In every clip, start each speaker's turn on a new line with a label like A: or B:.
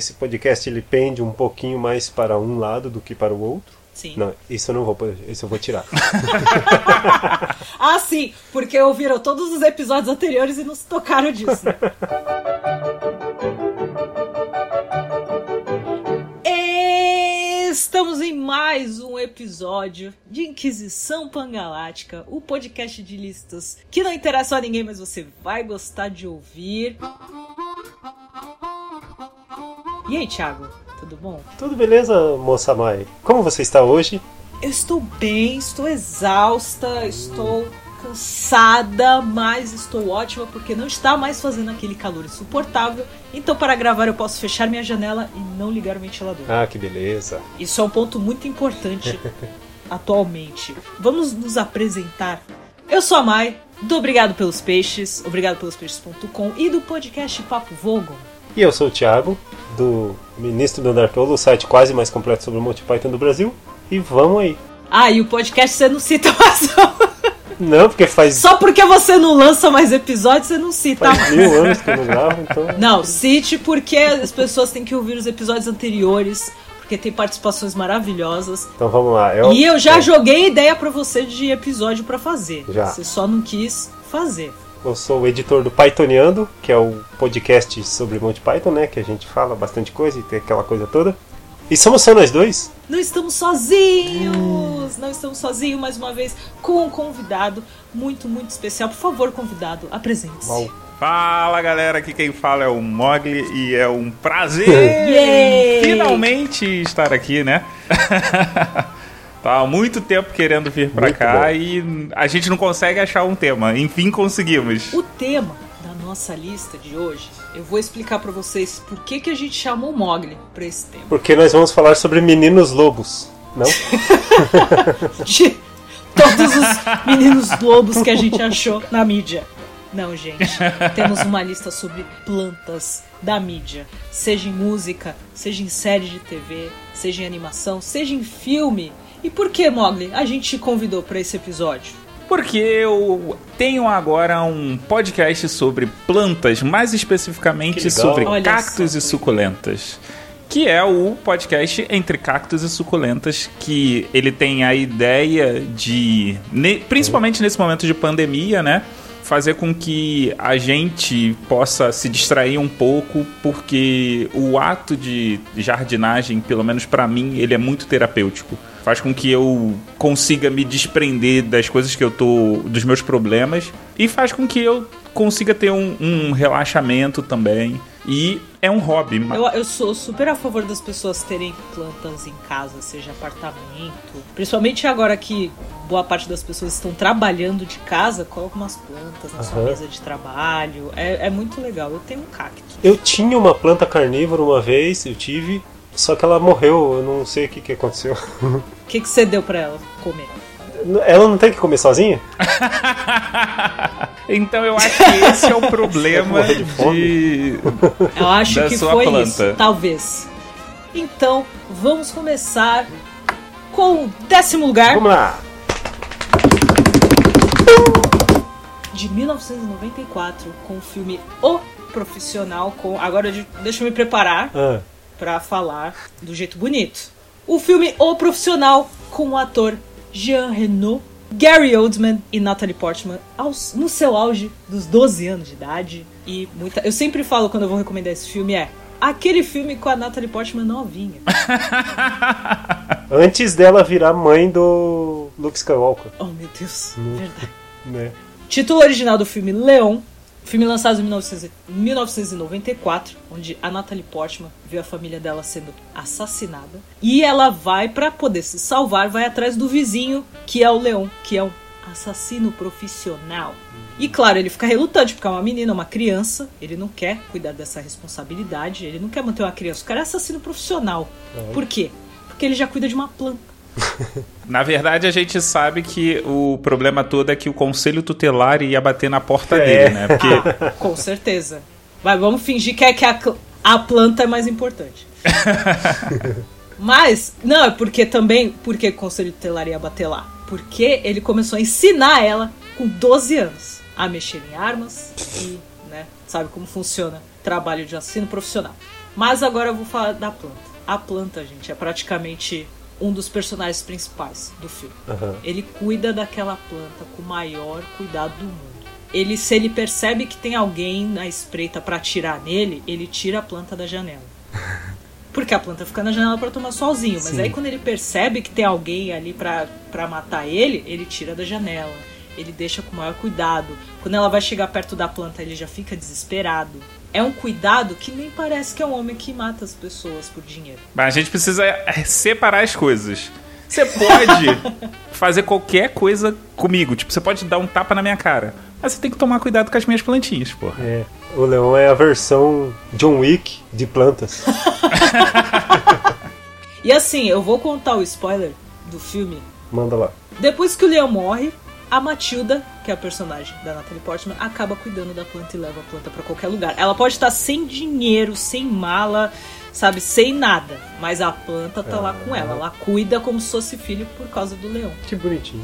A: Esse podcast ele pende um pouquinho mais para um lado do que para o outro.
B: Sim.
A: Não, isso eu não vou, isso eu vou tirar.
B: ah, sim, porque ouviram todos os episódios anteriores e não se tocaram disso. Estamos em mais um episódio de Inquisição Pangalática, o podcast de listas que não interessa a ninguém, mas você vai gostar de ouvir. E aí, Thiago, tudo bom?
A: Tudo beleza, moça Mai? Como você está hoje?
B: Eu estou bem, estou exausta, estou cansada, mas estou ótima porque não está mais fazendo aquele calor insuportável. Então, para gravar, eu posso fechar minha janela e não ligar o ventilador.
A: Ah, que beleza.
B: Isso é um ponto muito importante atualmente. Vamos nos apresentar. Eu sou a Mai, do Obrigado pelos Peixes, obrigado pelos peixes.com e do podcast Papo Vogon.
A: E eu sou o Thiago, do Ministro do Andartolo, o site quase mais completo sobre o Monty Python do Brasil. E vamos aí.
B: Ah, e o podcast você não cita mais.
A: Não, porque faz.
B: Só porque você não lança mais episódios, você não cita
A: faz
B: mais.
A: mil anos que eu não gravo, então.
B: Não, cite porque as pessoas têm que ouvir os episódios anteriores, porque tem participações maravilhosas.
A: Então vamos lá. Eu...
B: E eu já
A: é.
B: joguei ideia pra você de episódio pra fazer.
A: Já.
B: Você só não quis fazer.
A: Eu sou o editor do Pythoniando, que é o podcast sobre Monty Python, né? Que a gente fala bastante coisa e tem aquela coisa toda. E somos só nós dois?
B: Não estamos sozinhos! Não estamos sozinhos, mais uma vez, com um convidado muito, muito especial. Por favor, convidado, apresente-se.
C: Fala galera, aqui quem fala é o Mogli e é um prazer
B: Yay!
C: finalmente estar aqui, né? tá há muito tempo querendo vir pra
A: Muito
C: cá
A: bom.
C: e a gente não consegue achar um tema. Enfim, conseguimos.
B: O tema da nossa lista de hoje, eu vou explicar pra vocês por que, que a gente chamou o Mogli pra esse tema.
A: Porque nós vamos falar sobre meninos lobos, não?
B: de todos os meninos lobos que a gente achou na mídia. Não, gente. Temos uma lista sobre plantas da mídia. Seja em música, seja em série de TV, seja em animação, seja em filme. E por que, Mogli, a gente te convidou para esse episódio?
C: Porque eu tenho agora um podcast sobre plantas, mais especificamente sobre
B: Olha
C: cactos
B: só.
C: e suculentas. Que é o podcast Entre Cactos e Suculentas, que ele tem a ideia de, principalmente nesse momento de pandemia, né? Fazer com que a gente possa se distrair um pouco, porque o ato de jardinagem, pelo menos pra mim, ele é muito terapêutico. Faz com que eu consiga me desprender das coisas que eu tô. dos meus problemas. E faz com que eu consiga ter um, um relaxamento também. E é um hobby.
B: Eu, eu sou super a favor das pessoas terem plantas em casa, seja apartamento. Principalmente agora que boa parte das pessoas estão trabalhando de casa, coloca umas plantas na sua
A: Aham.
B: mesa de trabalho. É, é muito legal. Eu tenho um cacto.
A: Eu tinha uma planta carnívora uma vez, eu tive, só que ela morreu, eu não sei o que, que aconteceu.
B: O que, que você deu pra ela comer?
A: Ela não tem que comer sozinha?
C: Então eu acho que esse é o problema
A: de
C: de.
B: Eu acho
C: Da
B: que
C: sua
B: foi
C: planta.
B: isso, talvez. Então, vamos começar com o décimo lugar
A: Vamos lá!
B: de 1994 com o filme O Profissional. Com agora deixa eu me preparar
A: Ah,
B: pra falar do jeito bonito. O filme O Profissional com o ator Jean Reno, Gary Oldman e Natalie Portman aos- no seu auge dos 12 anos de idade. E muita, eu sempre falo quando eu vou recomendar esse filme é aquele filme com a Natalie Portman novinha.
A: antes dela virar mãe do Luke Skywalker,
B: Oh meu Deus, verdade.
A: né?
B: Título original do filme Leon, filme lançado em 1900 1994, onde a Natalie Portman viu a família dela sendo assassinada. E ela vai, pra poder se salvar, vai atrás do vizinho, que é o Leon, que é um assassino profissional. E claro, ele fica relutante, porque é uma menina, uma criança, ele não quer cuidar dessa responsabilidade, ele não quer manter uma criança. O cara é assassino profissional. Por quê? Porque ele já cuida de uma planta.
C: Na verdade, a gente sabe que o problema todo é que o conselho tutelar ia bater na porta
A: É.
C: dele, né? Porque
B: Com certeza. Vai, vamos fingir que, é que a, a planta é mais importante. Mas, não, é porque também, porque o conselho tutelar ia bater lá? Porque ele começou a ensinar ela com 12 anos a mexer em armas e, né, sabe como funciona trabalho de assassino profissional. Mas agora eu vou falar da planta. A planta, gente, é praticamente um dos personagens principais do filme.
A: Aham.
B: Ele cuida daquela planta com o maior cuidado do mundo. Ele, se ele percebe que tem alguém na espreita pra atirar nele, ele tira a planta da janela. Porque a planta fica na janela pra tomar solzinho. Mas
A: Sim.
B: aí quando ele percebe que tem alguém ali pra matar ele, ele tira da janela. Ele deixa com o maior cuidado. Quando ela vai chegar perto da planta, ele já fica desesperado. É um cuidado que nem parece que é um homem que mata as pessoas por dinheiro.
C: Mas a gente precisa é, separar as coisas. Você pode fazer qualquer coisa comigo. Tipo, você pode dar um tapa na minha cara. Mas você tem que tomar cuidado com as minhas plantinhas, porra.
A: É, o leão é a versão John Wick de plantas.
B: E assim, eu vou contar o spoiler do filme
A: Manda lá.
B: Depois que o leão morre, a Matilda, que é a personagem da Natalie Portman, acaba cuidando da planta e leva a planta pra qualquer lugar. Ela pode estar sem dinheiro, sem mala, sabe, sem nada, mas a planta tá lá com ela. Ela cuida como se fosse filho por causa do leão.
A: Que bonitinho.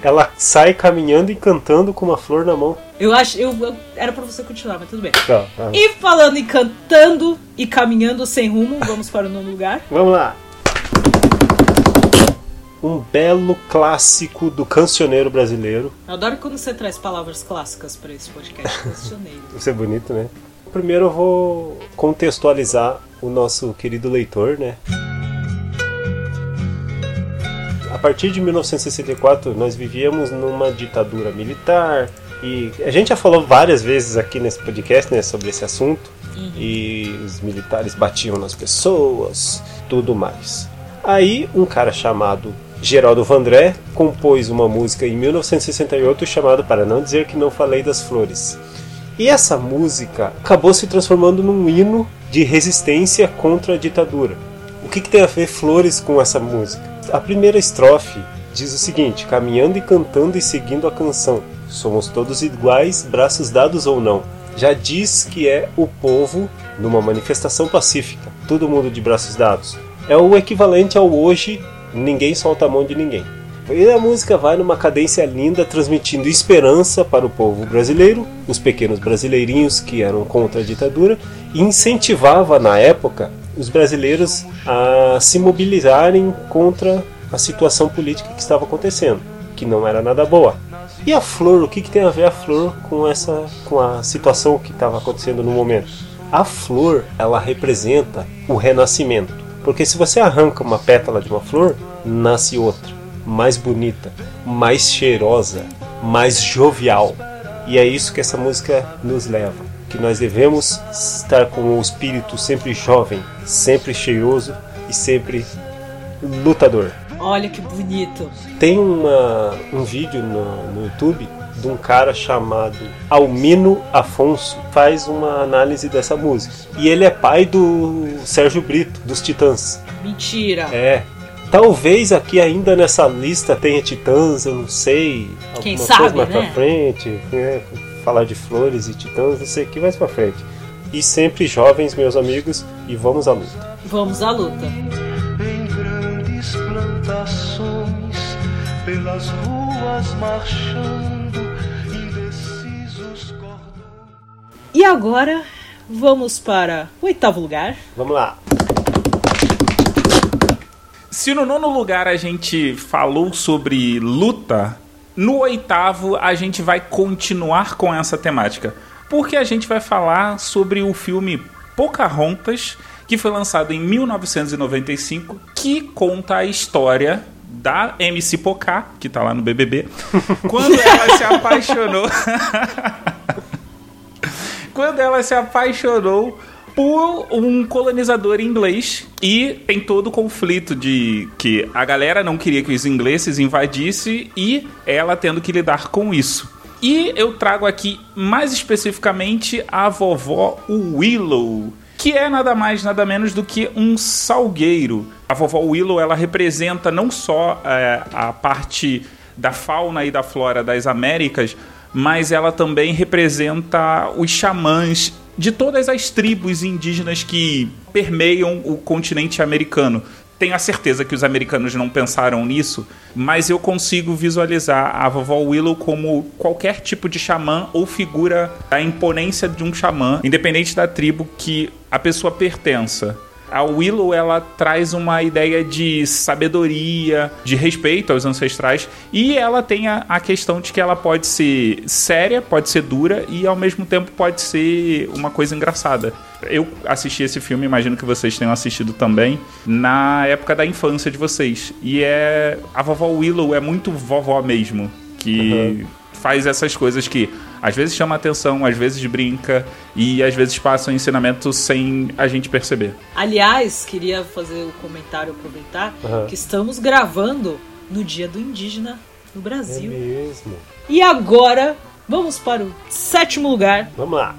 A: Ela sai caminhando e cantando com uma flor na mão.
B: Eu acho, eu, eu- era pra você continuar, mas tudo bem.
A: Tá, tá.
B: E falando em cantando e caminhando sem rumo, vamos para o nono lugar.
A: Vamos lá. Um belo clássico do cancioneiro brasileiro.
B: Eu adoro quando você traz palavras clássicas pra esse podcast cancioneiro.
A: Isso é bonito, né? Primeiro eu vou contextualizar o nosso querido leitor, né? A partir de 1964, nós vivíamos numa ditadura militar e a gente já falou várias vezes aqui nesse podcast, né, sobre esse assunto. E os militares batiam nas pessoas, tudo mais. Aí um cara chamado Geraldo Vandré compôs uma música em 1968 chamada Para Não Dizer Que Não Falei das Flores. E essa música acabou se transformando num hino de resistência contra a ditadura. O que, que tem a ver flores com essa música? A primeira estrofe diz o seguinte: caminhando e cantando e seguindo a canção, somos todos iguais, braços dados ou não. Já diz que é o povo numa manifestação pacífica, todo mundo de braços dados. É o equivalente ao hoje, ninguém solta a mão de ninguém. E a música vai numa cadência linda, transmitindo esperança para o povo brasileiro, os pequenos brasileirinhos que eram contra a ditadura, e incentivava na época os brasileiros a se mobilizarem contra a situação política que estava acontecendo, que não era nada boa. E a flor, o que, que tem a ver a flor com essa com a situação que estava acontecendo no momento? A flor, ela representa o renascimento. Porque se você arranca uma pétala de uma flor, nasce outra, mais bonita, mais cheirosa, mais jovial. E é isso que essa música nos leva, que nós devemos estar com o espírito sempre jovem, sempre cheiroso e sempre lutador.
B: Olha que bonito.
A: Tem uma, um vídeo no, no YouTube de um cara chamado Almino Afonso faz uma análise dessa música. E ele é pai do Sérgio Brito, dos Titãs.
B: Mentira.
A: É. Talvez aqui ainda nessa lista tenha Titãs, eu não sei.
B: Quem
A: alguma
B: sabe,
A: coisa mais
B: né?
A: pra frente. né? Falar de flores e Titãs, não sei o que mais pra frente. E sempre jovens, meus amigos, e vamos à luta.
B: Vamos à luta.
D: em grandes plantações, pelas ruas marchando,
B: E agora vamos para o oitavo lugar.
A: Vamos lá.
C: Se no nono lugar a gente falou sobre luta, no oitavo a gente vai continuar com essa temática. Porque a gente vai falar sobre o filme Pocahontas, que foi lançado em 1995, que conta a história da MC Pocá, que tá lá no BBB, quando ela se apaixonou. quando ela se apaixonou por um colonizador inglês e tem todo o conflito de que a galera não queria que os ingleses invadissem e ela tendo que lidar com isso. E eu trago aqui mais especificamente a vovó Willow, que é nada mais nada menos do que um salgueiro. A vovó Willow ela representa não só é, a parte da fauna e da flora das Américas, mas ela também representa os xamãs de todas as tribos indígenas que permeiam o continente americano. tenho a certeza que os americanos não pensaram nisso, mas eu consigo visualizar a vovó Willow como qualquer tipo de xamã ou figura da imponência de um xamã, independente da tribo que a pessoa pertença. A Willow ela traz uma ideia de sabedoria, de respeito aos ancestrais e ela tem a, a, questão de que ela pode ser séria, pode ser dura e ao mesmo tempo pode ser uma coisa engraçada. Eu assisti esse filme, imagino que vocês tenham assistido também, na época da infância de vocês. E é a vovó Willow é muito vovó mesmo, que uhum. faz essas coisas que às vezes chama atenção, às vezes brinca e às vezes passa um ensinamento sem a gente perceber.
B: Aliás, queria fazer o um comentário, aproveitar, uhum. que estamos gravando no Dia do Indígena no Brasil.
A: É mesmo.
B: E agora, vamos para o sétimo lugar.
A: Vamos lá.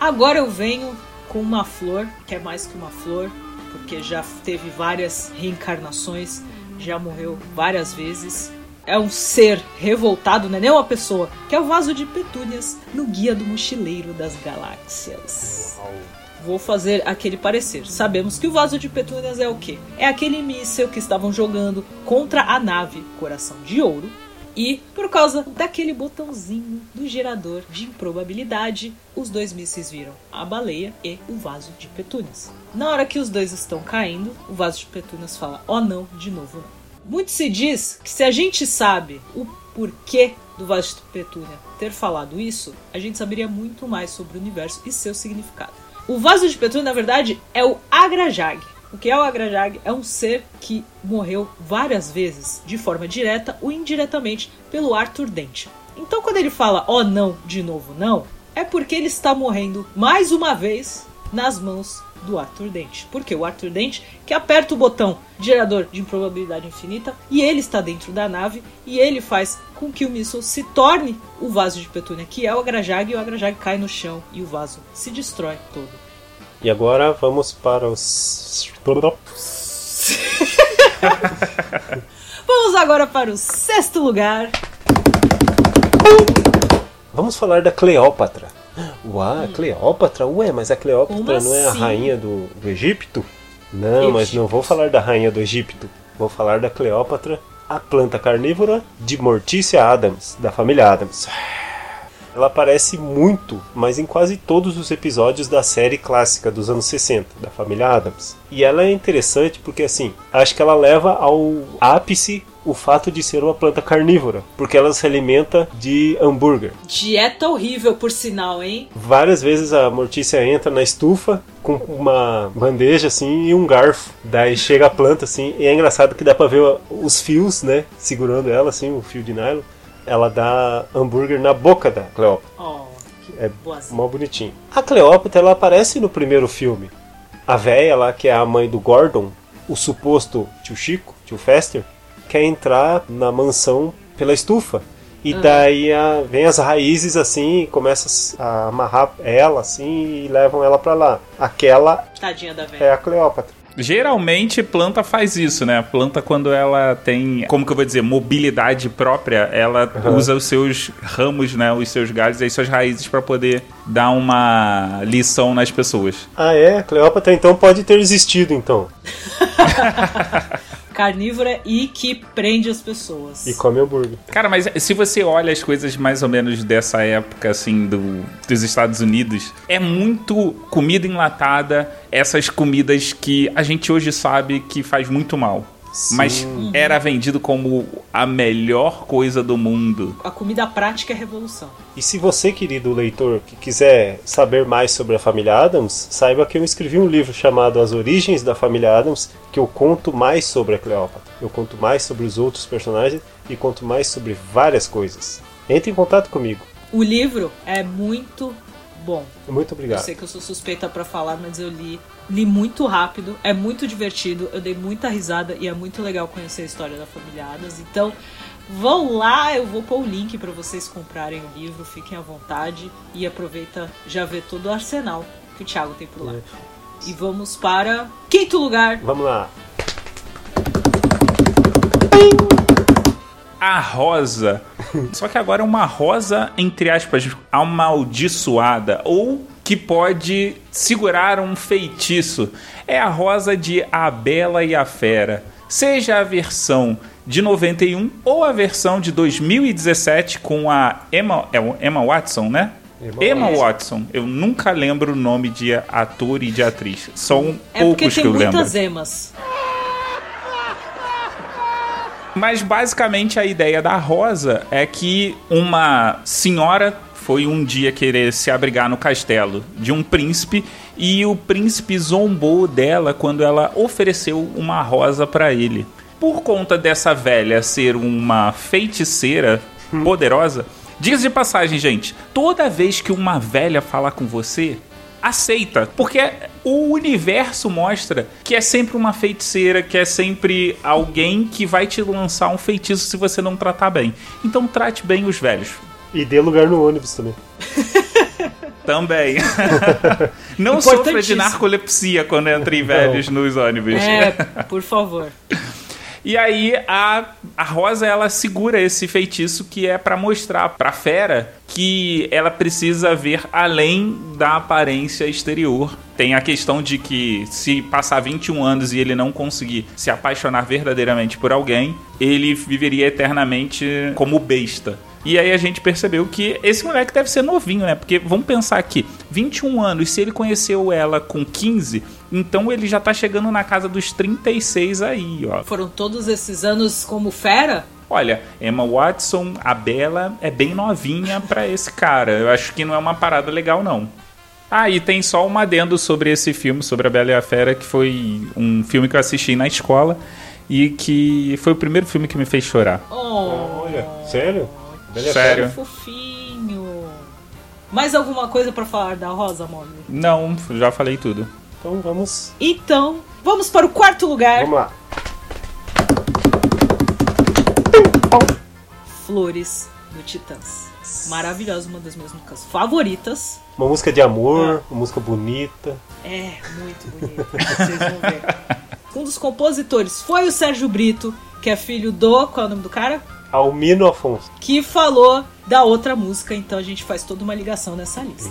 B: Agora eu venho com uma flor, que é mais que uma flor, porque já teve várias reencarnações, já morreu várias vezes é um ser revoltado, não é nem uma pessoa, que é o vaso de petúnias no Guia do Mochileiro das Galáxias. Uau. Vou fazer aquele parecer. Sabemos que o vaso de petúnias é o quê? É aquele míssel que estavam jogando contra a nave Coração de Ouro. E, por causa daquele botãozinho do gerador de improbabilidade, os dois mísseis viram a baleia e o vaso de petúnias. Na hora que os dois estão caindo, o vaso de petúnias fala: Oh não, de novo não. Muito se diz que se a gente sabe o porquê do Vaso de Petúnia ter falado isso, a gente saberia muito mais sobre o universo e seu significado. O Vaso de Petúnia, na verdade, é o Agrajag. O que é o Agrajag? É um ser que morreu várias vezes, de forma direta ou indiretamente, pelo Arthur Dente. Então, quando ele fala, ó oh, não, de novo não, é porque ele está morrendo mais uma vez nas mãos do Arthur Dente. Porque o Arthur Dente que aperta o botão gerador de improbabilidade infinita e ele está dentro da nave e ele faz com que o míssil se torne o vaso de Petúnia, que é o Agrajag, e o Agrajag cai no chão e o vaso se destrói todo.
A: E agora vamos para os.
B: vamos agora para o sexto lugar.
A: Vamos falar da Cleópatra. Uau. Cleópatra? Ué, mas a Cleópatra Como não é a assim? rainha do, do Egito? Não, Egito. mas não vou falar da rainha do Egito. Vou falar da Cleópatra, a planta carnívora de Mortícia Adams, da família Adams. Ela aparece muito, mas em quase todos os episódios da série clássica dos anos 60, da família Adams. E ela é interessante porque, assim, acho que ela leva ao ápice o fato de ser uma planta carnívora, porque ela se alimenta de hambúrguer.
B: Dieta horrível, por sinal, hein?
A: Várias vezes a Mortícia entra na estufa com uma bandeja assim e um garfo. Daí chega a planta assim, e é engraçado que dá pra ver os fios, né, segurando ela assim, o fio de nylon ela dá hambúrguer na boca da Cleópatra.
B: Oh,
A: é mó bonitinho. A Cleópatra ela aparece no primeiro filme. A véia lá, que é a mãe do Gordon, o suposto tio Chico, tio Fester, quer entrar na mansão pela estufa. E uhum. daí a, vem as raízes assim começa a amarrar ela assim e levam ela para lá. Aquela
B: Tadinha da véia.
A: é a Cleópatra.
C: Geralmente planta faz isso, né? A planta quando ela tem, como que eu vou dizer, mobilidade própria, ela uhum. usa os seus ramos, né, os seus galhos e suas raízes para poder dar uma lição nas pessoas.
A: Ah, é? Cleópatra então pode ter existido então.
B: carnívora e que prende as pessoas.
A: E come hambúrguer.
C: Cara, mas se você olha as coisas mais ou menos dessa época, assim, do, dos Estados Unidos, é muito comida enlatada, essas comidas que a gente hoje sabe que faz muito mal. Sim. Mas era vendido como a melhor coisa do mundo.
B: A comida prática é revolução.
A: E se você, querido leitor, que quiser saber mais sobre a família Adams, saiba que eu escrevi um livro chamado As Origens da Família Adams, que eu conto mais sobre a Cleópatra. Eu conto mais sobre os outros personagens e conto mais sobre várias coisas. Entre em contato comigo.
B: O livro é muito bom.
A: Muito obrigado.
B: Eu sei que eu sou suspeita para falar, mas eu li li muito rápido, é muito divertido, eu dei muita risada e é muito legal conhecer a história da família Adams. Então, vão lá, eu vou pôr o link para vocês comprarem o livro, fiquem à vontade e aproveita já ver todo o arsenal que o Thiago tem por lá. É. E vamos para quinto lugar.
A: Vamos lá.
C: A rosa. Só que agora é uma rosa, entre aspas, amaldiçoada. Ou que pode segurar um feitiço. É a rosa de A Bela e a Fera. Seja a versão de 91 ou a versão de 2017 com a Emma, é Emma Watson, né?
A: Emma
C: Emma Watson. Eu nunca lembro o nome de ator e de atriz. São
B: É porque
C: poucos
B: tem
C: que eu lembro.
B: muitas emas.
C: Mas basicamente a ideia da Rosa é que uma senhora foi um dia querer se abrigar no castelo de um príncipe e o príncipe zombou dela quando ela ofereceu uma rosa para ele. Por conta dessa velha ser uma feiticeira poderosa, diga de passagem, gente, toda vez que uma velha falar com você, aceita, porque o universo mostra que é sempre uma feiticeira, que é sempre alguém que vai te lançar um feitiço se você não tratar bem. Então trate bem os velhos.
A: E dê lugar no ônibus também.
C: Também. não sofra de narcolepsia quando entra em velhos nos ônibus.
B: É, por favor.
C: E aí a, a Rosa ela segura esse feitiço que é pra mostrar pra fera que ela precisa ver além da aparência exterior. Tem a questão de que se passar 21 anos e ele não conseguir se apaixonar verdadeiramente por alguém, ele viveria eternamente como besta. E aí a gente percebeu que esse moleque deve ser novinho, né? Porque vamos pensar aqui, 21 anos, se ele conheceu ela com 15, então ele já tá chegando na casa dos 36 aí, ó.
B: Foram todos esses anos como fera?
C: Olha, Emma Watson, a Bela, é bem novinha pra esse cara. Eu acho que não é uma parada legal, não. Ah, e tem só um adendo sobre esse filme, sobre a Bela e a Fera, que foi um filme que eu assisti na escola e que foi o primeiro filme que me fez chorar.
B: Oh,
A: Olha, sério? Bela
C: Sério?
B: fofinho. Mais alguma coisa pra falar da Rosa, Mônica?
C: Não, já falei tudo.
A: Então vamos.
B: Então, vamos para o quarto lugar.
A: Vamos lá.
B: Flores do Titãs. Maravilhosa, uma das minhas músicas favoritas.
A: Uma música de amor, uma música bonita.
B: É, muito bonita. Vocês vão ver. Um dos compositores foi o Sérgio Brito, que é filho do. Qual é o nome do cara?
A: Almino Afonso.
B: Que falou da outra música, então a gente faz toda uma ligação nessa lista.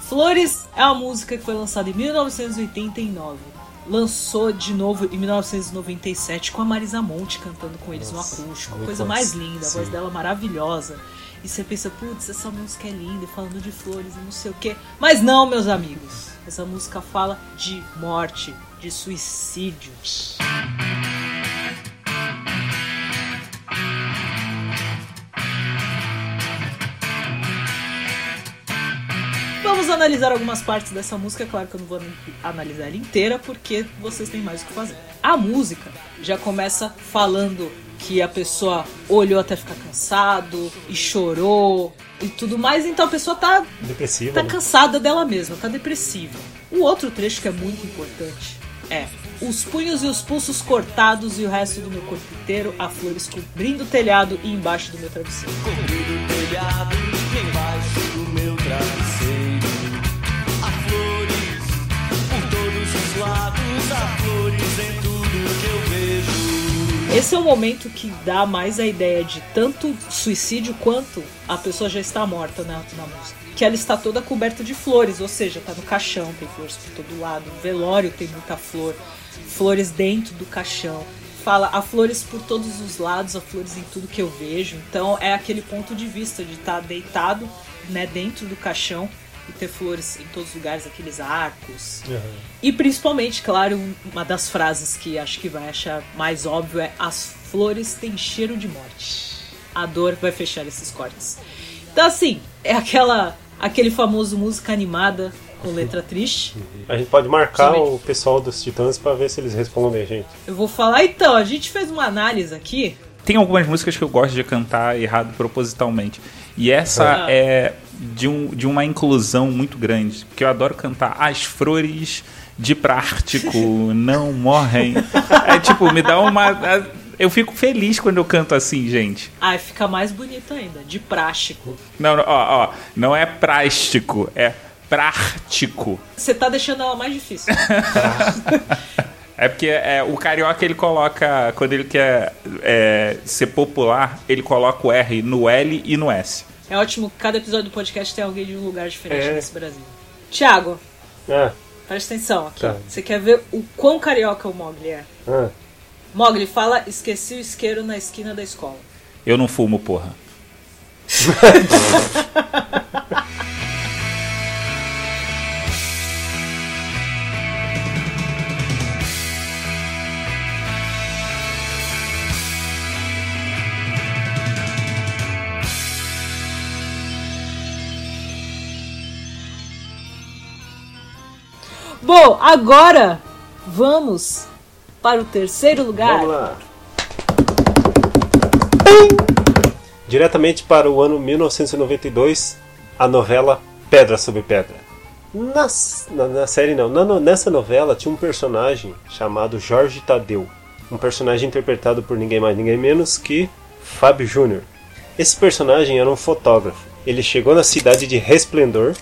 B: Flores é uma música que foi lançada em 1989. Lançou de novo em 1997 com a Marisa Monte cantando com eles
A: Nossa,
B: no acústico. Coisa mais linda, a voz
A: Sim.
B: dela maravilhosa. E você pensa, putz, essa música é linda, falando de flores e não sei o quê. Mas não, meus amigos. Essa música fala de morte, de suicídio. Analisar algumas partes dessa música. É claro que eu não vou analisar ela inteira, porque vocês têm mais o que fazer. A música já começa falando que a pessoa olhou até ficar cansado e chorou e tudo mais. Então a pessoa tá,
A: Depressiva.
B: tá
A: né?
B: cansada dela mesma, tá depressiva. O outro trecho que é muito importante é os punhos e os pulsos cortados e o resto do meu corpo inteiro, a flores cobrindo o telhado e embaixo do meu travesseiro.
E: Cobrindo o telhado embaixo do meu travesseiro.
B: Esse é o momento que dá mais a ideia de tanto suicídio quanto a pessoa já está morta na, na música. Que ela está toda coberta de flores, ou seja, tá no caixão, tem flores por todo lado, no velório tem muita flor, flores dentro do caixão. Fala, há flores por todos os lados, há flores em tudo que eu vejo. Então é aquele ponto de vista de estar deitado né, dentro do caixão e ter flores em todos os lugares, aqueles arcos.
A: Aham.
B: E principalmente, claro, uma das frases que acho que vai achar mais óbvio é: as flores têm cheiro de morte. A dor vai fechar esses cortes. Então, assim, é aquela aquele famoso música animada com letra triste.
A: A gente pode marcar
B: Somente.
A: o pessoal dos Titãs pra ver se eles respondem a gente.
B: Eu vou falar então, a gente fez uma análise aqui.
C: Tem algumas músicas que eu gosto de cantar errado propositalmente. E essa
B: Ah.
C: é de, um, de uma inclusão muito grande. Porque eu adoro cantar As Flores de Prático Não Morrem. É tipo, me dá uma. Eu fico feliz quando eu canto assim, gente.
B: Ai, fica mais bonito ainda, de prático.
C: Não, não, ó, ó, não é prástico, é prático.
B: Você tá deixando ela mais difícil.
C: É porque é, o carioca ele coloca, quando ele quer é, ser popular, ele coloca o R no L e no S.
B: É ótimo que cada episódio do podcast tem alguém de um lugar diferente
A: É.
B: nesse Brasil. Tiago,
A: Ah,
B: presta atenção aqui.
A: Tá.
B: Você quer ver o quão carioca o Mogli é?
A: ah.
B: Mogli fala, esqueci o isqueiro na esquina da escola.
C: Eu não fumo, porra.
B: Bom, agora vamos para o terceiro lugar.
A: Vamos lá. Diretamente para o ano 1992, a novela Pedra sobre Pedra. Nas- na, na série não, na nessa novela tinha um personagem chamado Jorge Tadeu. Um personagem interpretado por ninguém mais, ninguém menos que Fábio Júnior. Esse personagem era um fotógrafo. Ele chegou na cidade de Resplendor,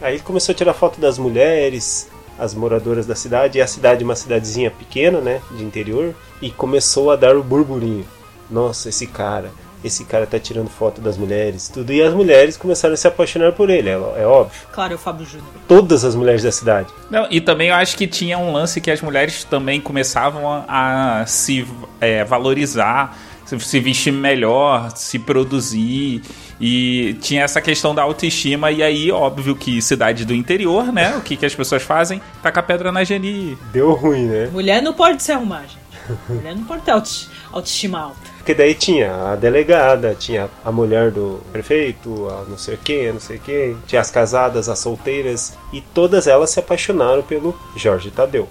A: aí começou a tirar foto das mulheres, as moradoras da cidade, e a cidade é uma cidadezinha pequena, né, de interior, e começou a dar o burburinho. Nossa, esse cara, esse cara tá tirando foto das mulheres, tudo, e as mulheres começaram a se apaixonar por ele, é, é óbvio.
B: Claro, é o Fábio Júnior.
A: Todas as mulheres da cidade.
C: Não, e também eu acho que tinha um lance que as mulheres também começavam a, a se é, valorizar, se, vestir melhor, se produzir. E tinha essa questão da autoestima, e aí, óbvio que cidade do interior, né? O que, que as pessoas fazem? Taca pedra na Geni.
A: Deu ruim, né?
B: Mulher não pode se arrumar, gente. Mulher não pode ter autoesti- autoestima alta.
A: Porque daí tinha a delegada, tinha a mulher do prefeito, a não sei quem, não sei quem, tinha as casadas, as solteiras, e todas elas se apaixonaram pelo Jorge Tadeu.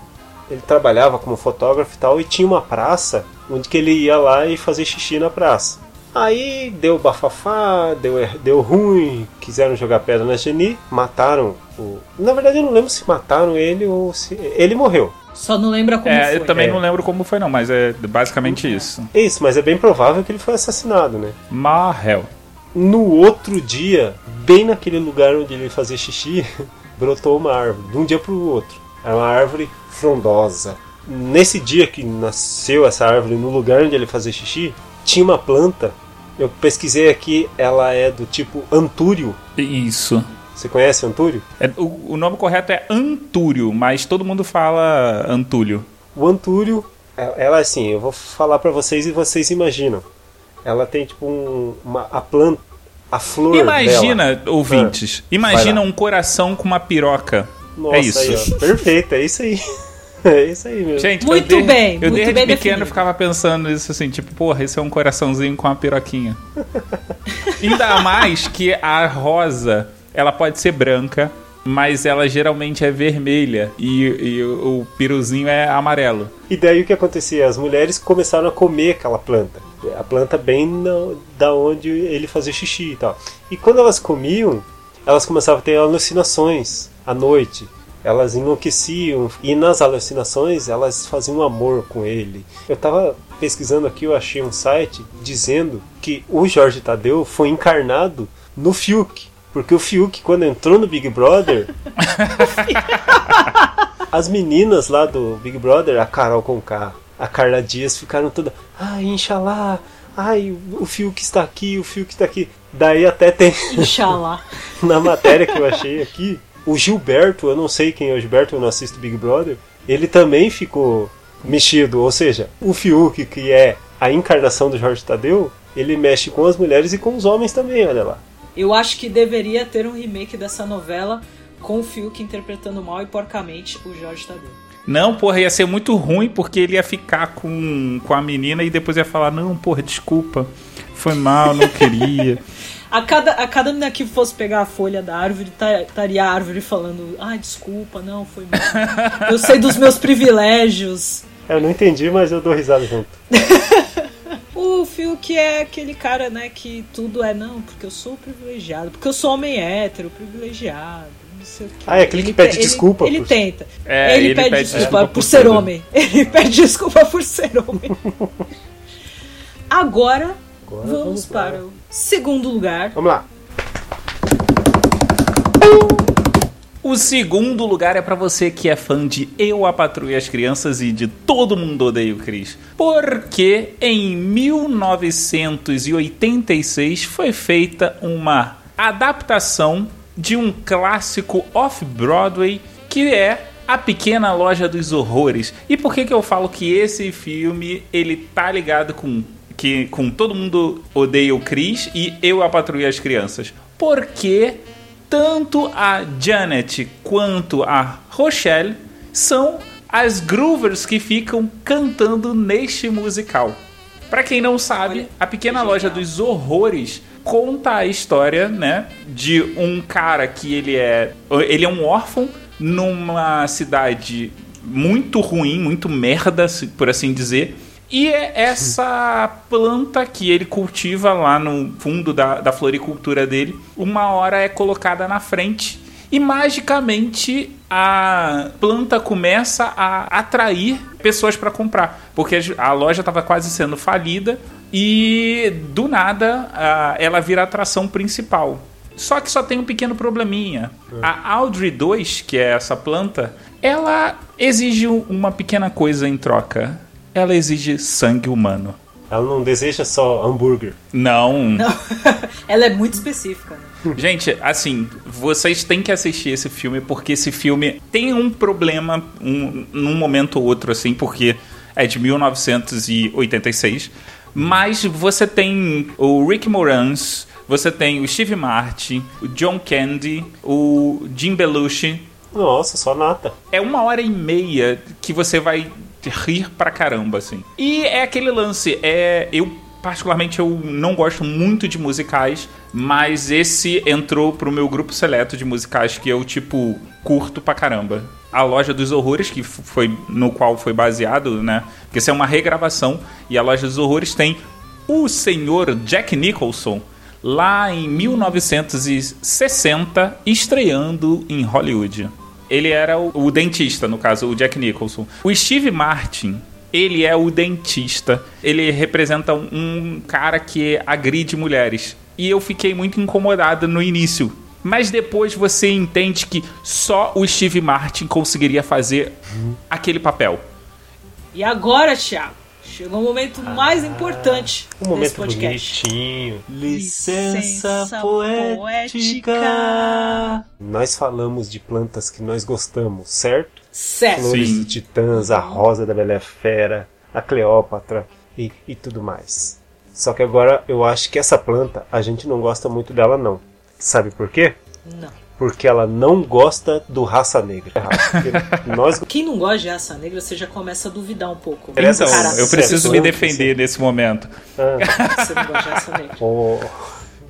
A: Ele trabalhava como fotógrafo e tal, e tinha uma praça onde que ele ia lá e fazer xixi na praça. Aí deu bafafá, deu, er- deu ruim, quiseram jogar pedra na Geni, mataram o. Na verdade eu não lembro se mataram ele ou se. Ele morreu.
B: Só não lembra como
C: É,
B: foi.
C: eu também
A: É.
C: não lembro como foi, não, mas é basicamente isso.
A: É isso, mas é bem provável que ele foi assassinado, né?
C: Marrel.
A: No outro dia, bem naquele lugar onde ele fazia xixi, brotou uma árvore, de um dia para o outro. Era uma árvore frondosa. Nesse dia que nasceu essa árvore, no lugar onde ele fazia xixi, tinha uma planta. Eu pesquisei aqui, ela é do tipo antúrio.
C: Isso.
A: Você conhece antúrio?
C: É, o, o nome correto é Antúrio, mas todo mundo fala Antúlio.
A: O antúrio, é- ela assim, eu vou falar para vocês e vocês imaginam. Ela tem tipo um, uma a planta, a flor
C: Imagina,
A: dela.
C: ouvintes,
A: Ah,
C: imagina um coração com uma piroca.
A: Nossa,
C: é isso.
A: Aí, ó, perfeito, é isso aí. É isso aí mesmo.
C: Gente,
B: Muito
C: eu de-
B: bem,
C: Eu
B: muito
C: desde
B: bem
C: pequeno
B: definido.
C: ficava pensando isso assim, tipo, porra, esse é um coraçãozinho com uma piroquinha. Ainda mais que a rosa, ela pode ser branca, mas ela geralmente é vermelha e, e o, o piruzinho é amarelo.
A: E daí o que acontecia? As mulheres começaram a comer aquela planta. A planta bem na- da onde ele fazia xixi e tal. E quando elas comiam, elas começavam a ter alucinações à noite. Elas enlouqueciam e nas alucinações elas faziam amor com ele. Eu tava pesquisando aqui, eu achei um site dizendo que o Jorge Tadeu foi encarnado no Fiuk. Porque o Fiuk, quando entrou no Big Brother, as meninas lá do Big Brother, a Carol Conká, a Carla Dias, ficaram todas, ai, Inxalá, ai, o Fiuk está aqui, o Fiuk está aqui. Daí até tem
B: Inxalá.
A: na matéria que eu achei aqui, o Gilberto, eu não sei quem é o Gilberto, eu não assisto Big Brother, ele também ficou mexido, ou seja, o Fiuk, que é a encarnação do Jorge Tadeu, ele mexe com as mulheres e com os homens também, olha lá.
B: Eu acho que deveria ter um remake dessa novela com o Fiuk interpretando mal e porcamente o Jorge Tadeu.
C: Não, porra, ia ser muito ruim porque ele ia ficar com, com a menina e depois ia falar: Não, porra, desculpa, foi mal, não queria.
B: A cada, a cada menina que fosse pegar a folha da árvore, tá- estaria a árvore falando: Ai, desculpa, não, foi mal. Eu sei dos meus privilégios.
A: Eu não entendi, mas eu dou risada junto.
B: O Fiuk é aquele cara, né, que tudo é não, porque eu sou privilegiado, porque eu sou homem hétero, privilegiado, não sei o quê.
A: Ah, é aquele que
B: Ele
A: pede
B: pe-
A: desculpa
B: Ele, ele tenta.
C: É,
B: ele,
C: ele
B: pede,
C: pede
B: desculpa,
C: desculpa
B: por, ser homem. Ele pede desculpa por ser homem. Agora,
A: Agora
B: vamos,
A: vamos
B: para
A: lá.
B: o segundo lugar.
A: Vamos lá.
C: O segundo lugar é pra você que é fã de Eu, a Patrulha e as Crianças e de Todo Mundo Odeia o Chris. Porque em 1986 foi feita uma adaptação de um clássico off-Broadway que é A Pequena Loja dos Horrores. E por que, que eu falo que esse filme ele tá ligado com que com todo mundo odeia o Chris e eu a patrulha as crianças? Porque tanto a Janet quanto a Rochelle são as groovers que ficam cantando neste musical. Pra quem não sabe, A Pequena
B: que
C: Loja dos Horrores conta a história, né, de um cara que ele é ele é um órfão numa cidade muito ruim, muito merda, por assim dizer. E é essa planta que ele cultiva lá no fundo da, da floricultura dele, uma hora é colocada na frente e magicamente a planta começa a atrair pessoas para comprar, porque a loja estava quase sendo falida e do nada ela vira a atração principal. Só que só tem um pequeno probleminha. A Audrey 2, que é essa planta, ela exige uma pequena coisa em troca. Ela exige sangue humano.
A: Ela não deseja só hambúrguer.
C: Não.
B: Ela é muito específica, né?
C: Gente, assim, vocês têm que assistir esse filme porque esse filme tem um problema um, num momento ou outro, assim, porque é de 1986. Mas você tem o Rick Moranis, você tem o Steve Martin, o John Candy, o Jim Belushi.
A: Nossa, só nata.
C: É uma hora e meia que você vai rir pra caramba, assim. E é aquele lance, é. Eu, particularmente, eu não gosto muito de musicais, mas esse entrou pro meu grupo seleto de musicais que eu, tipo, curto pra caramba. A Loja dos Horrores, que foi no qual foi baseado, né? Porque isso é uma regravação, e a Loja dos Horrores tem o senhor Jack Nicholson lá em 1960, estreando em Hollywood. Ele era o, o dentista, no caso, o Jack Nicholson. O Steve Martin, ele é o dentista. Ele representa um, um cara que agride mulheres. E eu fiquei muito incomodado no início. Mas depois você entende que só o Steve Martin conseguiria fazer aquele papel.
B: E agora, Thiago, chegou o momento mais importante
A: Um
B: desse
A: momento
B: podcast.
A: bonitinho.
B: Licença poética.
A: Nós falamos de plantas que nós gostamos, certo?
B: Certo.
A: Flores
C: Sim.
A: de titãs, a rosa da Bela Fera, a Cleópatra e, e tudo mais. Só que agora eu acho que essa planta a gente não gosta muito dela não. Sabe por quê?
B: Não.
A: Porque ela não gosta do raça negra. Nós
B: Quem não gosta de raça negra, você já começa a duvidar um pouco.
A: Interessa
C: Então,
A: Cara,
C: eu preciso me
A: certo,
C: defender nesse momento.
A: ah,
B: Você não gosta de raça negra.
A: o-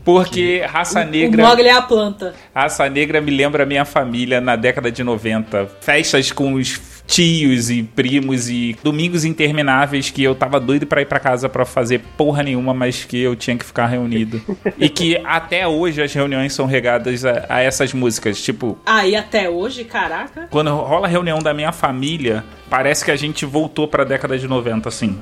C: Porque raça
B: O
C: negra.
B: Mogli é a planta.
C: Raça Negra me lembra a minha família na década de 90. Festas com os tios e primos e domingos intermináveis que eu tava doido pra ir pra casa pra fazer porra nenhuma, mas que eu tinha que ficar reunido. e que até hoje as reuniões são regadas a, a essas músicas. Tipo,
B: Ah, e até hoje, caraca.
C: quando rola a reunião da minha família, parece que a gente voltou pra década de 90, assim.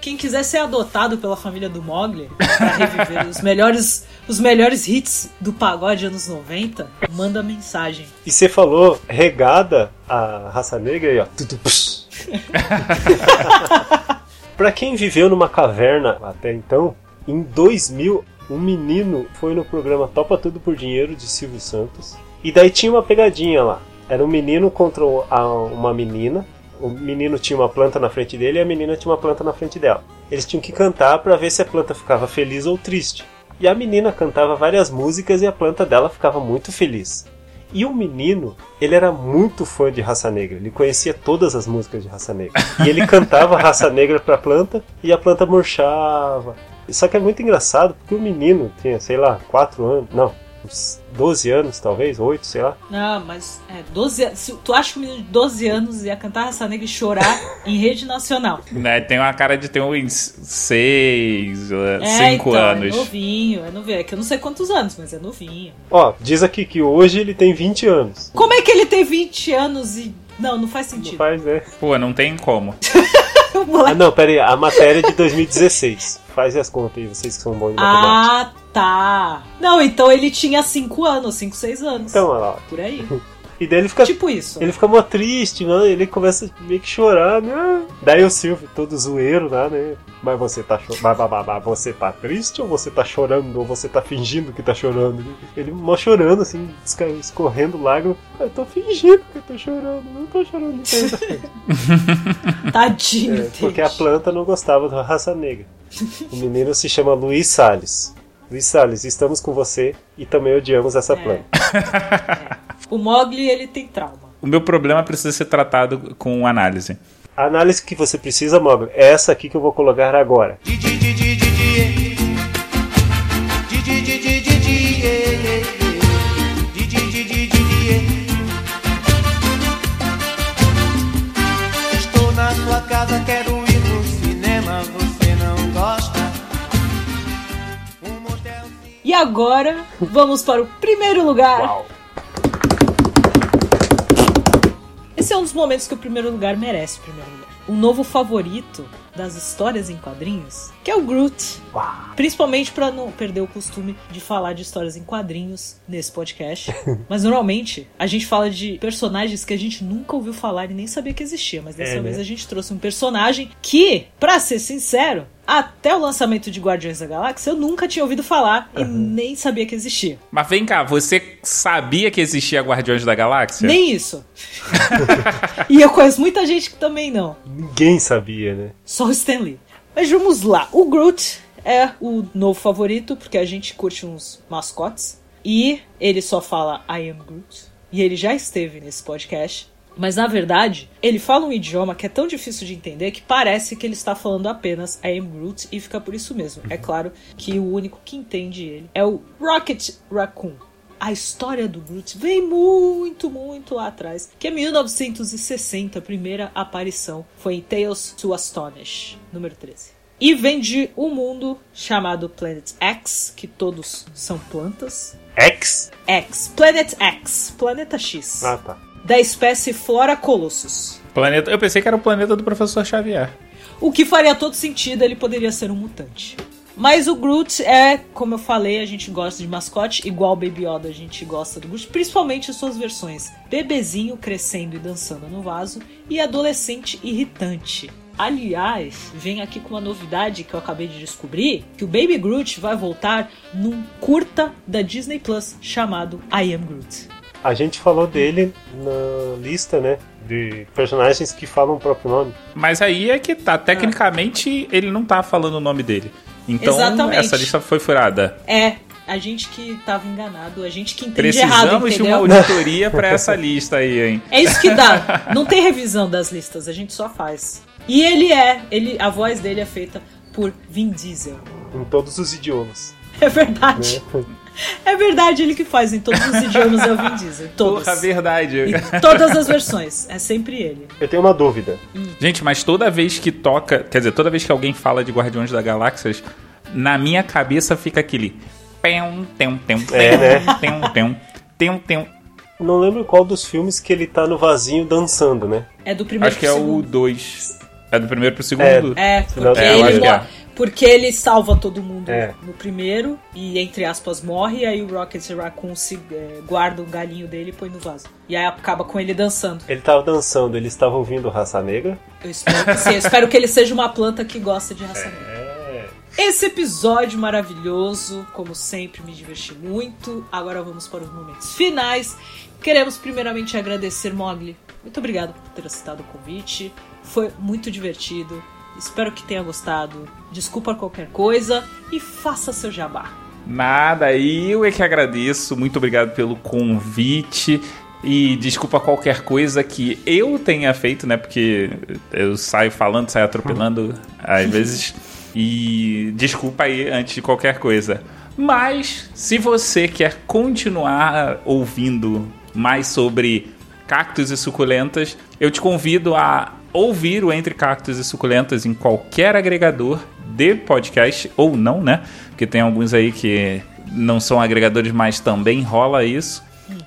B: Quem quiser ser adotado pela família do Mogli pra reviver os melhores, os melhores hits do pagode anos 90, manda mensagem.
A: E você falou regada a raça negra aí, ó. Tudo pra quem viveu numa caverna até então, em 2000, um menino foi no programa Topa Tudo por Dinheiro de Silvio Santos. E daí tinha uma pegadinha lá. Era um menino contra a- uma menina. O menino tinha uma planta na frente dele e a menina tinha uma planta na frente dela. Eles tinham que cantar pra ver se a planta ficava feliz ou triste. E a menina cantava várias músicas e a planta dela ficava muito feliz. E o menino, ele era muito fã de Raça Negra. Ele conhecia todas as músicas de Raça Negra. E ele cantava Raça Negra pra planta e a planta murchava. Só que é muito engraçado porque o menino tinha, sei lá, 4 anos. Não, uns 12 anos talvez, 8, sei lá.
B: Não, mas é 12 anos. se Tu acha que um menino de 12 anos ia cantar raça negra e chorar em rede nacional?
C: Né, Tem uma cara de ter uns 6,
B: É,
C: 5
B: então,
C: anos.
B: É novinho, é novinho. É que eu não sei quantos anos, mas é novinho.
A: Ó, diz aqui que hoje ele tem 20 anos.
B: Como é que ele tem 20 anos e. Não, não faz
A: Não
B: sentido.
A: faz, né?
C: Pô, não tem como.
A: Ah, não, pera aí. A matéria é de 2016. Faz as contas aí, vocês que são bons de matemática.
B: Ah, tá. Não, então ele tinha 5 anos, 5, 6 anos.
A: Então, olha lá.
B: Por aí.
A: E daí ele fica
B: Tipo isso.
A: Ele fica mó triste, mano. Ele começa meio que chorar, né? Daí o Silvio, todo zoeiro lá, né? Mas você tá cho- mas, mas, mas, mas você tá triste ou você tá chorando ou você tá fingindo que tá chorando? Ele mó chorando assim, escorrendo lágrimas. Eu tô fingindo que eu tô chorando, não tô chorando. não tô."
B: Tadinho,
A: É, porque a planta não gostava da raça negra. O menino se chama Luiz Salles. Luiz Salles, estamos com você e também odiamos essa planta.
B: O Mogli, ele tem trauma.
C: O meu problema precisa ser tratado com análise.
A: A análise que você precisa, Mogli, é essa aqui que eu vou colocar agora.
E: Estou na sua casa, quero ir no cinema, você não gosta? Um motelzinho.
B: E agora, vamos para o primeiro lugar.
A: Uau!
B: Esse é um dos momentos que o primeiro lugar merece o primeiro lugar. Um novo favorito das histórias em quadrinhos, que é o Groot. Principalmente para não perder o costume de falar de histórias em quadrinhos nesse podcast. Mas normalmente a gente fala de personagens que a gente nunca ouviu falar e nem sabia que existia. Mas dessa
A: É, né?
B: vez a gente trouxe um personagem que, pra ser sincero, até o lançamento de Guardiões da Galáxia eu nunca tinha ouvido falar e nem sabia que existia.
C: Mas vem cá, você sabia que existia Guardiões da Galáxia?
B: Nem isso. e eu conheço muita gente que também não.
A: Ninguém sabia, né?
B: Só o Stan Lee. Mas vamos lá. O Groot é o novo favorito, porque a gente curte uns mascotes. E ele só fala I am Groot. E ele já esteve nesse podcast. Mas na verdade, ele fala um idioma que é tão difícil de entender que parece que ele está falando apenas I am Groot e fica por isso mesmo. É claro que o único que entende ele é o Rocket Raccoon. A história do Groot vem muito, muito lá atrás, que é 1960, a primeira aparição foi em Tales to Astonish, número 13. E vem de um mundo chamado Planet X, que todos são plantas.
A: X?
B: X, Planet X, Planeta X,
A: Ah, tá.
B: Da espécie Flora Colossus.
C: Planeta... Eu pensei que era o planeta do professor Xavier.
B: O que faria todo sentido, ele poderia ser um mutante. Mas o Groot é, como eu falei, a gente gosta de mascote, igual o Baby Yoda a gente gosta do Groot, principalmente as suas versões bebezinho crescendo e dançando no vaso e adolescente irritante. Aliás, vem aqui com uma novidade que eu acabei de descobrir, que o Baby Groot vai voltar num curta da Disney Plus chamado I Am Groot.
A: A gente falou dele na lista, né? De personagens que falam o próprio nome.
C: Mas aí é que tá. Tecnicamente, ele não tá falando o nome dele. Então,
B: Exatamente.
C: essa lista foi furada.
B: É, a gente que tava enganado, a gente que entende errado,
C: Precisamos de
B: entendeu?
C: uma auditoria pra essa lista aí, hein?
B: É isso que dá. Não tem revisão das listas, a gente só faz. E ele é, ele, a voz dele é feita por Vin Diesel.
A: Em todos os idiomas.
B: É verdade. É verdade, ele que faz em todos os idiomas é o Vin Diesel. Todos.
C: Porra, verdade.
B: Em todas as versões. É sempre ele.
A: Eu tenho uma dúvida.
C: Gente, mas toda vez que toca, quer dizer, toda vez que alguém fala de Guardiões da Galáxia, na minha cabeça fica aquele. Pem, tem, tem,
A: É, né?
C: tem, tem, tem, tem.
A: Não lembro qual dos filmes que ele tá no vasinho dançando, né?
B: É do primeiro
C: Acho que é
B: pro
C: o
B: segundo.
C: 2. É do primeiro pro segundo?
B: É,
A: Final
B: porque
A: do-
C: É,
B: ele,
C: acho que
B: mo-
C: é.
B: Porque ele salva todo mundo
A: É.
B: no primeiro e, entre aspas, morre. E aí o Rocket Raccoon se, é, guarda o galinho dele e põe no vaso. E aí acaba com ele dançando.
A: Ele tava dançando, ele estava ouvindo Raça Negra.
B: Eu espero que sim. Eu espero que ele seja uma planta que gosta de raça negra.
A: É.
B: Esse episódio maravilhoso, como sempre, me diverti muito. Agora vamos para os momentos finais. Queremos primeiramente agradecer Mogli. Muito obrigado por ter aceitado o convite. Foi muito divertido. Espero que tenha gostado. Desculpa qualquer coisa e faça seu jabá.
C: Nada, eu é que agradeço. Muito obrigado pelo convite. E desculpa qualquer coisa que eu tenha feito, né? Porque eu saio falando, saio atropelando às vezes. E desculpa aí antes de qualquer coisa. Mas se você quer continuar ouvindo mais sobre cactos e suculentas, eu te convido a ouvir o Entre Cactos e Suculentas em qualquer agregador de podcast, ou não, né? Porque tem alguns aí que não são agregadores, mas também rola isso.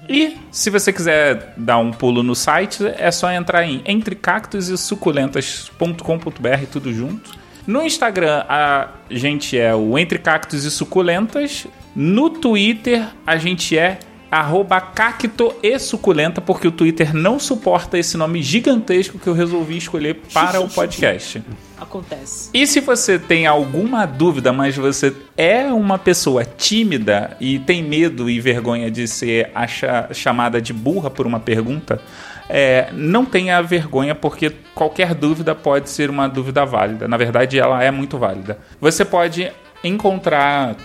C: E se você quiser dar um pulo no site, é só entrar em entrecactosesuculentas.com.br, tudo junto. No Instagram, a gente é o Entre Cactos e Suculentas. No Twitter, a gente é arroba cacto e suculenta, porque o Twitter não suporta esse nome gigantesco que eu resolvi escolher para o podcast.
B: Acontece.
C: E se você tem alguma dúvida, mas você é uma pessoa tímida e tem medo e vergonha de ser acha- chamada de burra por uma pergunta, é, não tenha vergonha, porque qualquer dúvida pode ser uma dúvida válida. Na verdade, ela é muito válida. Você pode encontrar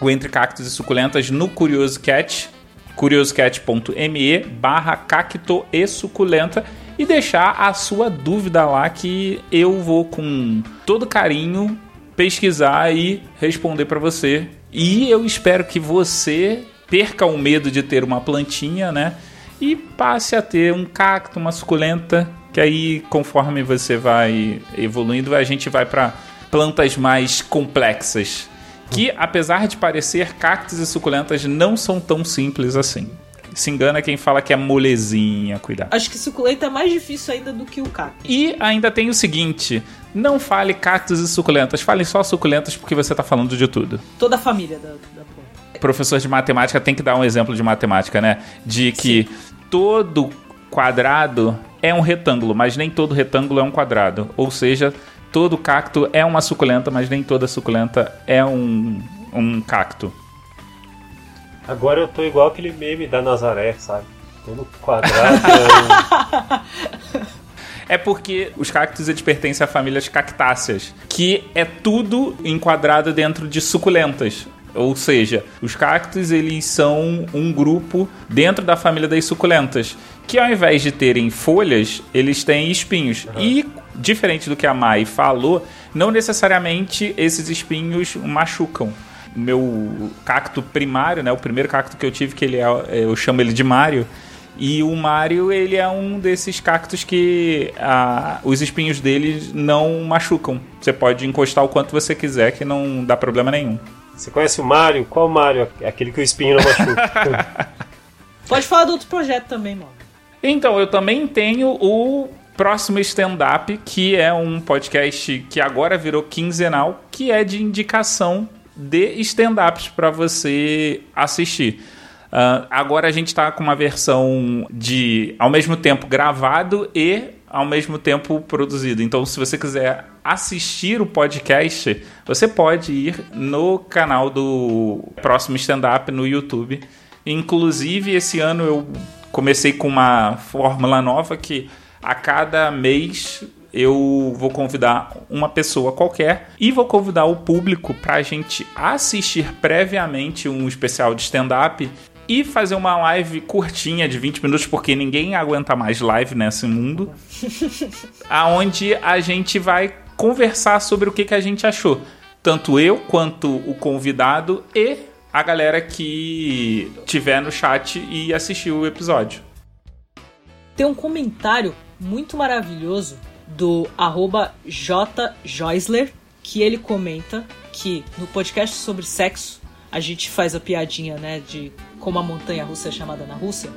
C: o Entre Cactos e Suculentas no Curioso Cat, curioscat.me barra cacto e suculenta e deixar a sua dúvida lá que eu vou com todo carinho pesquisar e responder para você. E eu espero que você perca o medo de ter uma plantinha, né? E passe a ter um cacto, uma suculenta, que aí conforme você vai evoluindo, a gente vai para plantas mais complexas. Que apesar de parecer cactos e suculentas não são tão simples assim. Se engana quem fala que é molezinha, cuidado.
B: Acho que suculenta é mais difícil ainda do que o cacto.
C: E ainda tem o seguinte: não fale cactos e suculentas, fale só suculentas porque você tá falando de tudo.
B: Toda a família da, da planta.
C: Professor de matemática tem que dar um exemplo de matemática, né? De que todo quadrado é um retângulo, mas nem todo retângulo é um quadrado. Ou seja, todo cacto é uma suculenta, mas nem toda suculenta é um, um cacto.
A: Agora eu tô igual aquele meme da Nazaré, sabe? Todo quadrado é
C: É porque os cactos eles pertencem à família cactáceas, que é tudo enquadrado dentro de suculentas. Ou seja, os cactos eles são um grupo dentro da família das suculentas, que ao invés de terem folhas, eles têm espinhos. E diferente do que a Mai falou, não necessariamente esses espinhos machucam. Meu cacto primário, né, o primeiro cacto que eu tive, que ele é, eu chamo ele de Mário, e o Mario, ele é um desses cactos que ah, os espinhos dele não machucam. Você pode encostar o quanto você quiser, que não dá problema nenhum.
A: Você conhece o Mario? Qual Mario? Aquele que o espinho não machuca.
B: Pode falar do outro projeto também, mano.
C: Então, eu também tenho o próximo stand-up, que é um podcast que agora virou quinzenal, que é de indicação de stand-ups para você assistir. Ah, agora a gente está com uma versão de ao mesmo tempo gravado e ao mesmo tempo produzido. Então, se você quiser assistir o podcast, você pode ir no canal do próximo stand-up no YouTube. Inclusive, esse ano eu comecei com uma fórmula nova que a cada mês eu vou convidar uma pessoa qualquer e vou convidar o público para a gente assistir previamente um especial de stand-up e fazer uma live curtinha de 20 minutos, porque ninguém aguenta mais live nesse mundo, aonde a gente vai conversar sobre o que, que a gente achou. Tanto eu quanto o convidado e a galera que tiver no chat e assistiu o episódio.
B: Tem um comentário muito maravilhoso do arroba jjoisler, que ele comenta que no podcast sobre sexo a gente faz a piadinha, né, de como a montanha russa é chamada na Rússia.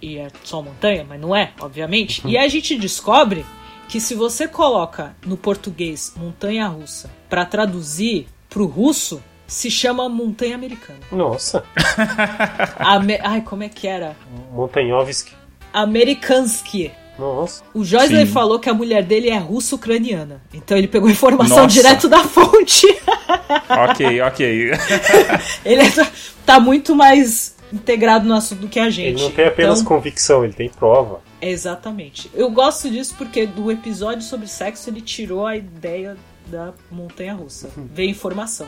B: E é só montanha, mas não é, obviamente. E a gente descobre que se você coloca no português montanha russa para traduzir pro russo, se chama montanha americana.
A: Nossa,
B: Ame- Ai, como é que era?
A: Montanhovski.
B: Amerikansky.
A: Nossa.
B: O Joyce
C: Sim.
B: falou que a mulher dele é russo-ucraniana. Então ele pegou informação
C: Nossa.
B: direto da fonte.
C: ok, ok.
B: ele é- tá muito mais integrado no assunto do que a gente.
A: Ele não tem apenas
B: Então,
A: convicção, ele tem prova.
B: Exatamente. Eu gosto disso porque do episódio sobre sexo ele tirou a ideia da montanha russa. Veio informação.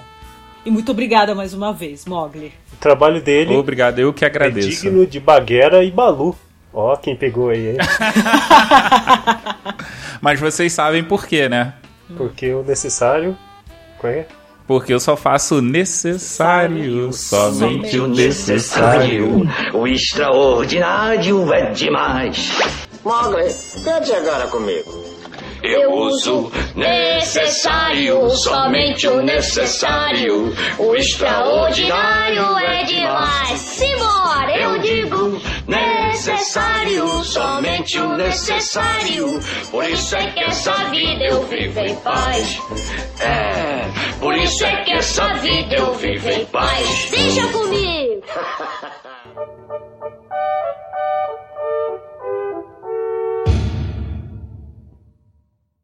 B: E muito obrigada mais uma vez, Mogli.
A: O trabalho dele
C: Obrigado, eu que
A: é
C: agradeço.
A: digno de Baguera e Balu. Ó, quem pegou aí, hein?
C: Mas vocês sabem por quê, né?
A: Porque o necessário. Qual é?
C: Porque eu só faço o necessário, somente o
E: necessário. O extraordinário é demais.
F: Mogli, cante agora comigo.
E: Eu uso necessário, somente o necessário. O extraordinário é demais.
G: Simbora, eu digo
E: necessário, somente o necessário. Por isso é que essa vida eu vivo em paz. É, por isso é que essa vida eu vivo em paz.
G: Deixa comigo.